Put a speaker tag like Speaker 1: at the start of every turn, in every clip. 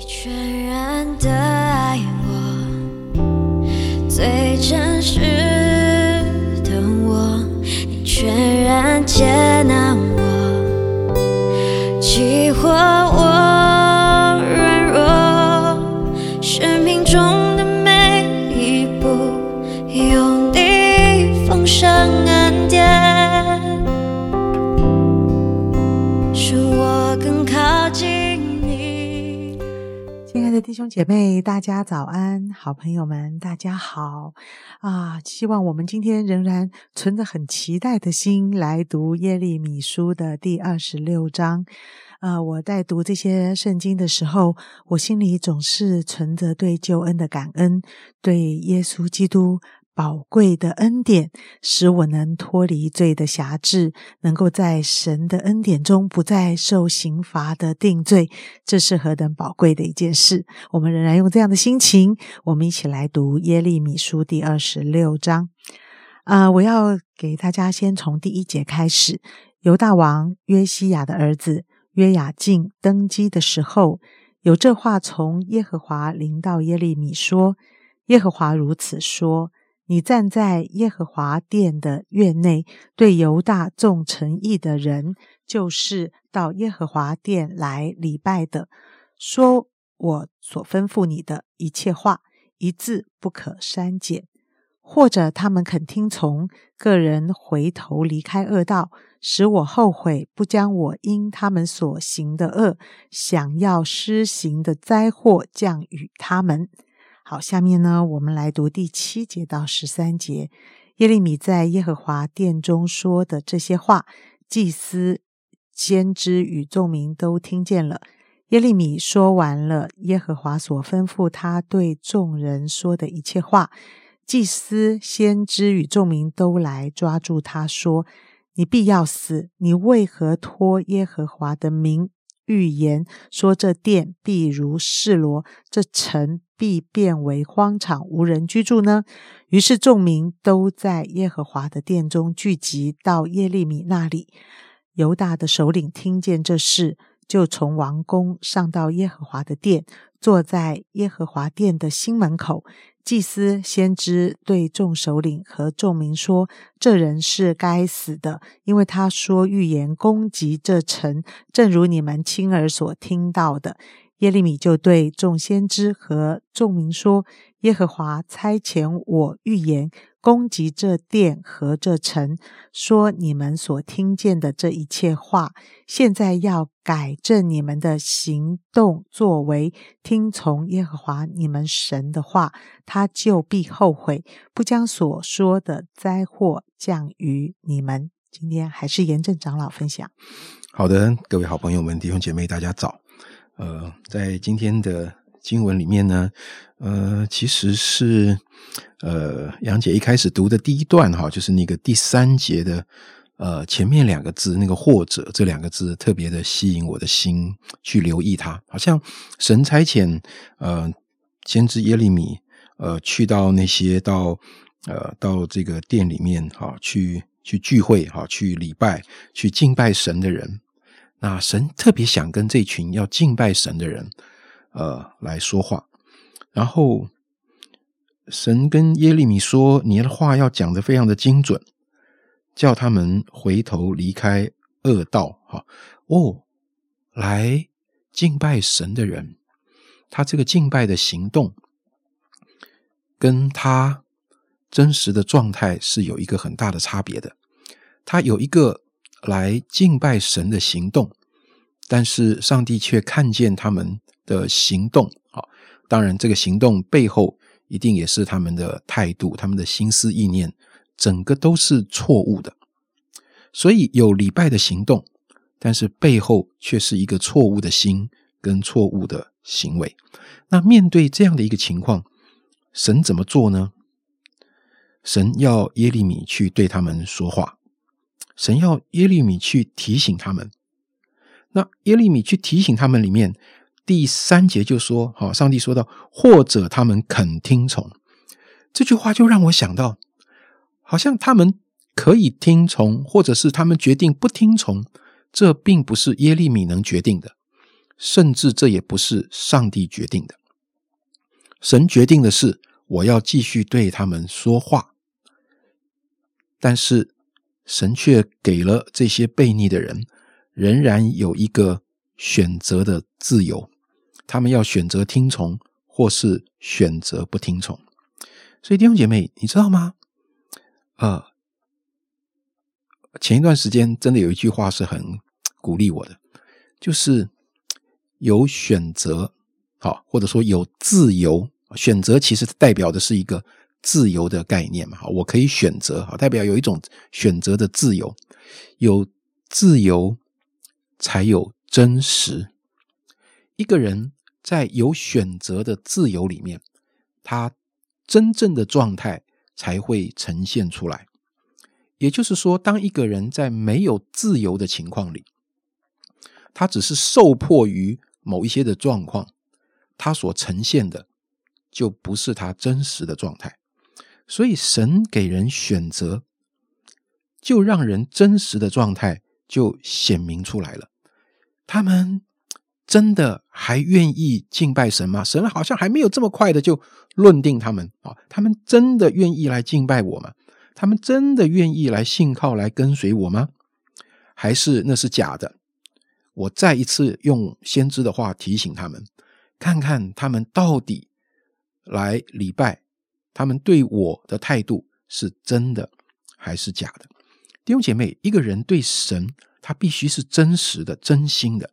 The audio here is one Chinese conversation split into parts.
Speaker 1: 你全然的爱我，最真实的我，你全然接纳我，激活我软弱，生命中的每一步，有你丰盛恩典，使我更靠近。
Speaker 2: 亲爱的弟兄姐妹，大家早安！好朋友们，大家好啊！希望我们今天仍然存着很期待的心来读耶利米书的第二十六章。呃，我在读这些圣经的时候，我心里总是存着对救恩的感恩，对耶稣基督宝贵的恩典，使我能脱离罪的辖制，能够在神的恩典中不再受刑罚的定罪。这是何等宝贵的一件事！我们仍然用这样的心情，我们一起来读耶利米书第二十六章。啊、我要给大家先从第一节开始。犹大王约西亚的儿子约雅敬登基的时候，有这话从耶和华临到耶利米说：“耶和华如此说：你站在耶和华殿的院内，对犹大众诚意的人，就是到耶和华殿来礼拜的，说我所吩咐你的一切话，一字不可删减。或者他们肯听从，个人回头离开恶道，使我后悔，不将我因他们所行的恶，想要施行的灾祸降与他们。好，下面呢，我们来读第七节到十三节。耶利米在耶和华殿中说的这些话，祭司、先知与众民都听见了。耶利米说完了耶和华所吩咐他对众人说的一切话，祭司、先知与众民都来抓住他说：“你必要死！你为何托耶和华的名预言说这殿必如示罗，这城必变为荒场，无人居住呢？”于是众民都在耶和华的殿中聚集到耶利米那里。犹大的首领听见这事，就从王宫上到耶和华的殿，坐在耶和华殿的新门口。祭司、先知对众首领和众民说：“这人是该死的，因为他说预言攻击这城，正如你们亲耳所听到的。”耶利米就对众先知和众民说：“耶和华差遣我预言攻击这殿和这城，说你们所听见的这一切话，现在要改正你们的行动作为，听从耶和华你们神的话，他就必后悔，不将所说的灾祸降于你们。”今天还是严正长老分享。
Speaker 3: 好的，各位好朋友们、弟兄姐妹，大家早。呃，在今天的经文里面呢，呃，其实是呃杨姐一开始读的第一段哈，就是那个第三节的呃前面两个字，那个“或者”这两个字特别的吸引我的心，去留意它，好像神差遣呃先知耶利米呃去到那些到呃到这个店里面哈、去去聚会哈、去礼拜去敬拜神的人。那神特别想跟这群要敬拜神的人，呃，来说话。然后神跟耶利米说：“你的话要讲的非常的精准，叫他们回头离开恶道。”哈哦，来敬拜神的人，他这个敬拜的行动，跟他真实的状态是有一个很大的差别的。他有一个。来敬拜神的行动，但是上帝却看见他们的行动。好，当然这个行动背后一定也是他们的态度、他们的心思意念，整个都是错误的。所以有礼拜的行动，但是背后却是一个错误的心跟错误的行为。那面对这样的一个情况，神怎么做呢？神要耶利米去对他们说话。神要耶利米去提醒他们，那耶利米去提醒他们里面第三节就说：“好，上帝说到，或者他们肯听从。”这句话就让我想到，好像他们可以听从，或者是他们决定不听从，这并不是耶利米能决定的，甚至这也不是上帝决定的。神决定的是，我要继续对他们说话，但是神却给了这些悖逆的人，仍然有一个选择的自由，他们要选择听从，或是选择不听从。所以弟兄姐妹，你知道吗？呃，前一段时间真的有一句话是很鼓励我的，就是有选择，好，或者说有自由。选择其实代表的是一个自由的概念嘛，我可以选择，好，代表有一种选择的自由。有自由才有真实。一个人在有选择的自由里面，他真正的状态才会呈现出来。也就是说，当一个人在没有自由的情况里，他只是受迫于某一些的状况，他所呈现的就不是他真实的状态。所以，神给人选择，就让人真实的状态就显明出来了。他们真的还愿意敬拜神吗？神好像还没有这么快的就论定他们啊。他们真的愿意来敬拜我吗？他们真的愿意来信靠、来跟随我吗？还是那是假的？我再一次用先知的话提醒他们，看看他们到底来礼拜，他们对我的态度是真的还是假的？弟兄姐妹，一个人对神，他必须是真实的、真心的。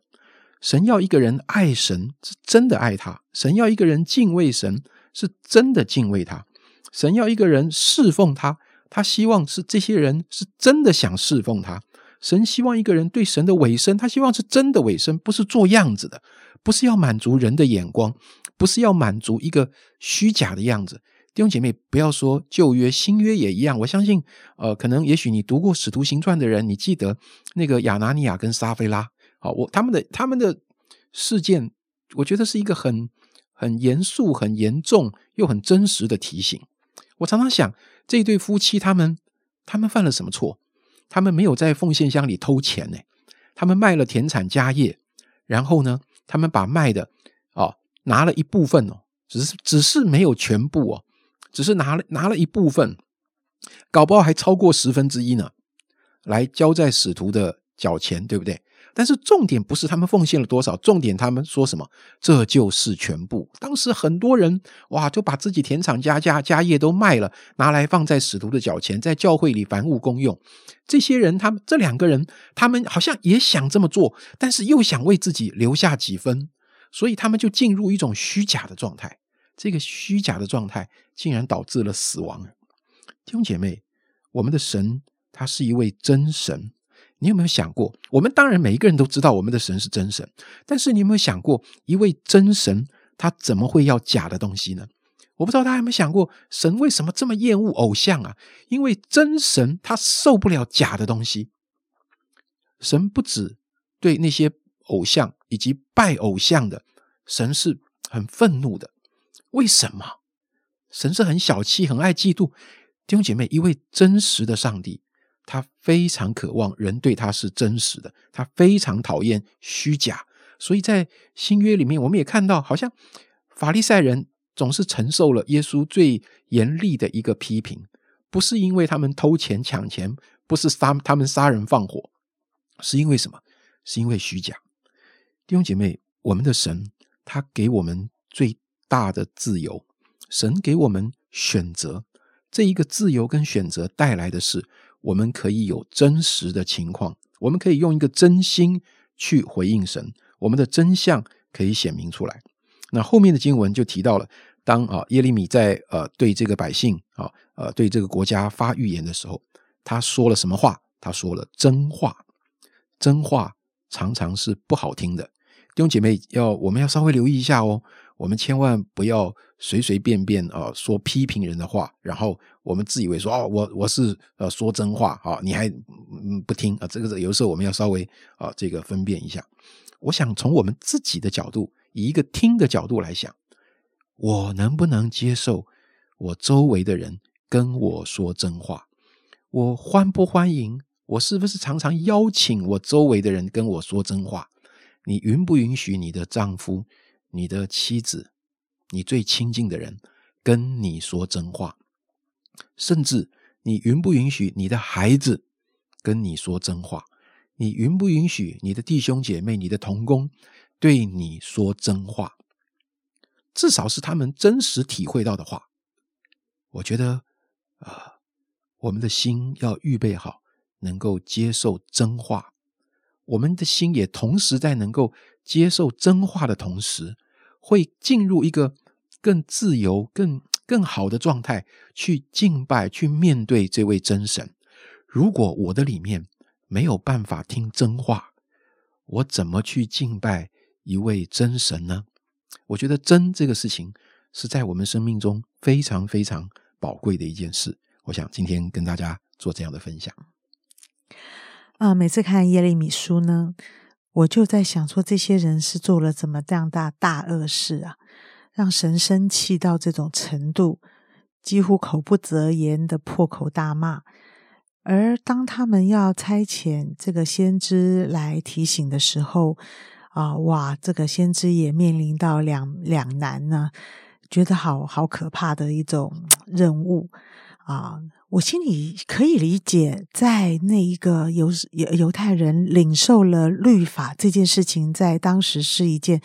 Speaker 3: 神要一个人爱神，是真的爱他；神要一个人敬畏神，是真的敬畏他；神要一个人侍奉他。他希望是这些人是真的想侍奉他。神希望一个人对神的委身，他希望是真的委身，不是做样子的，不是要满足人的眼光，不是要满足一个虚假的样子。弟兄姐妹，不要说旧约、新约也一样。我相信，呃，可能也许你读过《使徒行传》的人，你记得那个亚拿尼亚跟撒菲拉，好，我他们的他们的事件，我觉得是一个很很严肃、很严重又很真实的提醒。我常常想。这一对夫妻，他们他们犯了什么错？他们没有在奉献箱里偷钱呢？他们卖了田产家业，然后呢，他们把卖的哦拿了一部分哦，只是只是没有全部哦，只是拿了拿了一部分，搞不好还超过十分之一呢，来交在使徒的脚前，对不对？但是重点不是他们奉献了多少，重点他们说什么？这就是全部。当时很多人哇，就把自己田产家家家业都卖了，拿来放在使徒的脚前，在教会里凡物公用。这些人，他们这两个人，他们好像也想这么做，但是又想为自己留下几分，所以他们就进入一种虚假的状态。这个虚假的状态竟然导致了死亡。弟兄姐妹，我们的神他是一位真神。你有没有想过？我们当然每一个人都知道我们的神是真神，但是你有没有想过，一位真神他怎么会要假的东西呢？我不知道大家有没有想过，神为什么这么厌恶偶像啊？因为真神他受不了假的东西。神不止对那些偶像以及拜偶像的神是很愤怒的。为什么？神是很小气、很爱嫉妒弟兄姐妹。一位真实的上帝。他非常渴望人对他是真实的，他非常讨厌虚假，所以在新约里面，我们也看到，好像法利赛人总是承受了耶稣最严厉的一个批评，不是因为他们偷钱抢钱，不是杀他们杀人放火，是因为什么？是因为虚假。弟兄姐妹，我们的神他给我们最大的自由，神给我们选择，这一个自由跟选择带来的是。我们可以有真实的情况，我们可以用一个真心去回应神，我们的真相可以显明出来。那后面的经文就提到了，当啊耶利米在呃对这个百姓啊呃对这个国家发预言的时候，他说了什么话？他说了真话，真话常常是不好听的。弟兄姐妹要我们要稍微留意一下哦。我们千万不要随随便便啊说批评人的话，然后我们自以为说哦，我我是呃说真话啊，你还不听啊？这个有时候我们要稍微啊这个分辨一下。我想从我们自己的角度，以一个听的角度来想，我能不能接受我周围的人跟我说真话？我欢不欢迎？我是不是常常邀请我周围的人跟我说真话？你允不允许你的丈夫、你的妻子、你最亲近的人跟你说真话？甚至你允不允许你的孩子跟你说真话？你允不允许你的弟兄姐妹、你的同工对你说真话？至少是他们真实体会到的话。我觉得，啊，我们的心要预备好，能够接受真话。我们的心也同时在能够接受真话的同时，会进入一个更自由、更更好的状态，去敬拜、去面对这位真神。如果我的里面没有办法听真话，我怎么去敬拜一位真神呢？我觉得真这个事情是在我们生命中非常非常宝贵的一件事。我想今天跟大家做这样的分享。
Speaker 2: 啊，每次看耶利米书呢，我就在想说，这些人是做了怎么这样大大恶事啊，让神生气到这种程度，几乎口不择言的破口大骂。而当他们要差遣这个先知来提醒的时候，啊，哇，这个先知也面临到两两难呢，觉得好好可怕的一种 任务啊。我心里可以理解，在那一个犹犹犹太人领受了律法这件事情，在当时是一件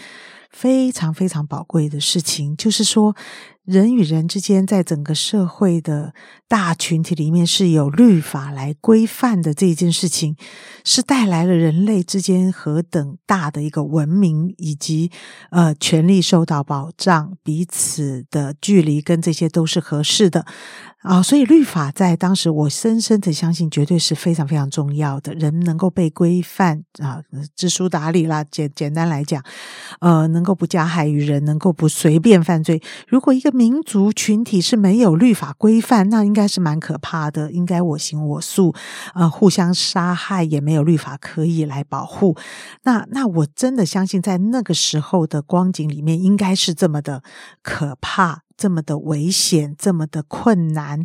Speaker 2: 非常非常宝贵的事情。就是说，人与人之间，在整个社会的大群体里面，是有律法来规范的。这件事情，是带来了人类之间何等大的一个文明，以及呃权利受到保障，彼此的距离跟这些都是合适的。啊，所以律法在当时，我深深的相信，绝对是非常非常重要的。人能够被规范啊，知书达理啦，简简单来讲，呃，能够不加害于人，能够不随便犯罪。如果一个民族群体是没有律法规范，那应该是蛮可怕的，应该我行我素，呃，互相杀害也没有律法可以来保护。那那我真的相信，在那个时候的光景里面，应该是这么的可怕。这么的危险，这么的困难，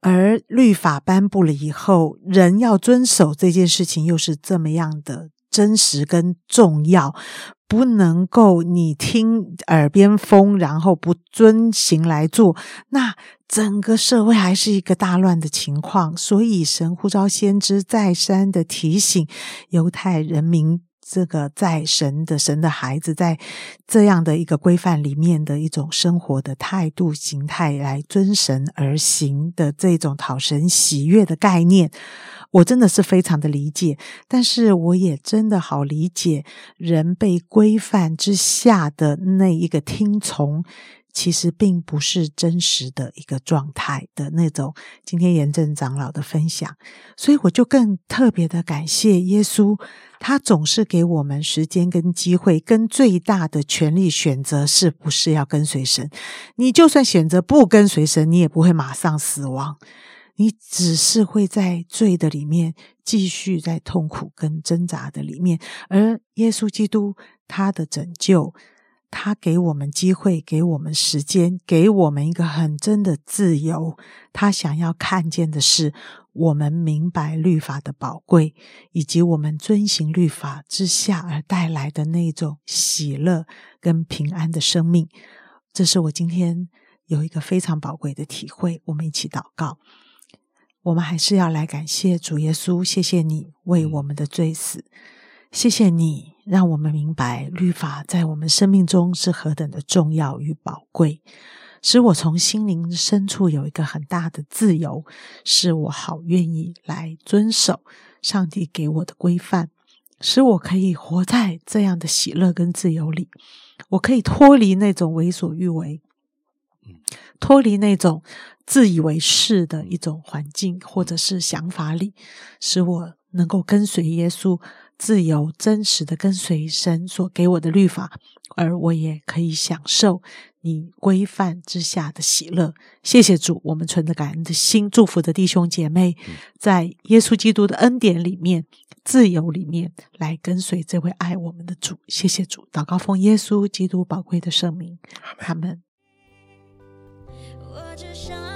Speaker 2: 而律法颁布了以后，人要遵守这件事情，又是这么样的真实跟重要，不能够你听耳边风，然后不遵行来做，那整个社会还是一个大乱的情况。所以神呼召先知再三的提醒犹太人民。这个在神的神的孩子，在这样的一个规范里面的一种生活的态度形态来遵神而行的这种讨神喜悦的概念，我真的是非常的理解。但是我也真的好理解人被规范之下的那一个听从。其实并不是真实的一个状态的那种。今天严正长老的分享，所以我就更特别的感谢耶稣，他总是给我们时间跟机会，跟最大的权利选择是不是要跟随神。你就算选择不跟随神，你也不会马上死亡，你只是会在罪的里面继续在痛苦跟挣扎的里面。而耶稣基督他的拯救。他给我们机会，给我们时间，给我们一个很真的自由。他想要看见的是，我们明白律法的宝贵，以及我们遵行律法之下而带来的那种喜乐跟平安的生命。这是我今天有一个非常宝贵的体会。我们一起祷告，我们还是要来感谢主耶稣，谢谢你为我们的罪死。谢谢你，让我们明白律法在我们生命中是何等的重要与宝贵，使我从心灵深处有一个很大的自由，使我好愿意来遵守上帝给我的规范，使我可以活在这样的喜乐跟自由里，我可以脱离那种为所欲为，脱离那种自以为是的一种环境或者是想法里，使我能够跟随耶稣。自由真实的跟随神所给我的律法，而我也可以享受你规范之下的喜乐。谢谢主，我们存着感恩的心，祝福的弟兄姐妹，在耶稣基督的恩典里面、自由里面来跟随这位爱我们的主。谢谢主，祷告奉耶稣基督宝贵的圣名，他们。我只想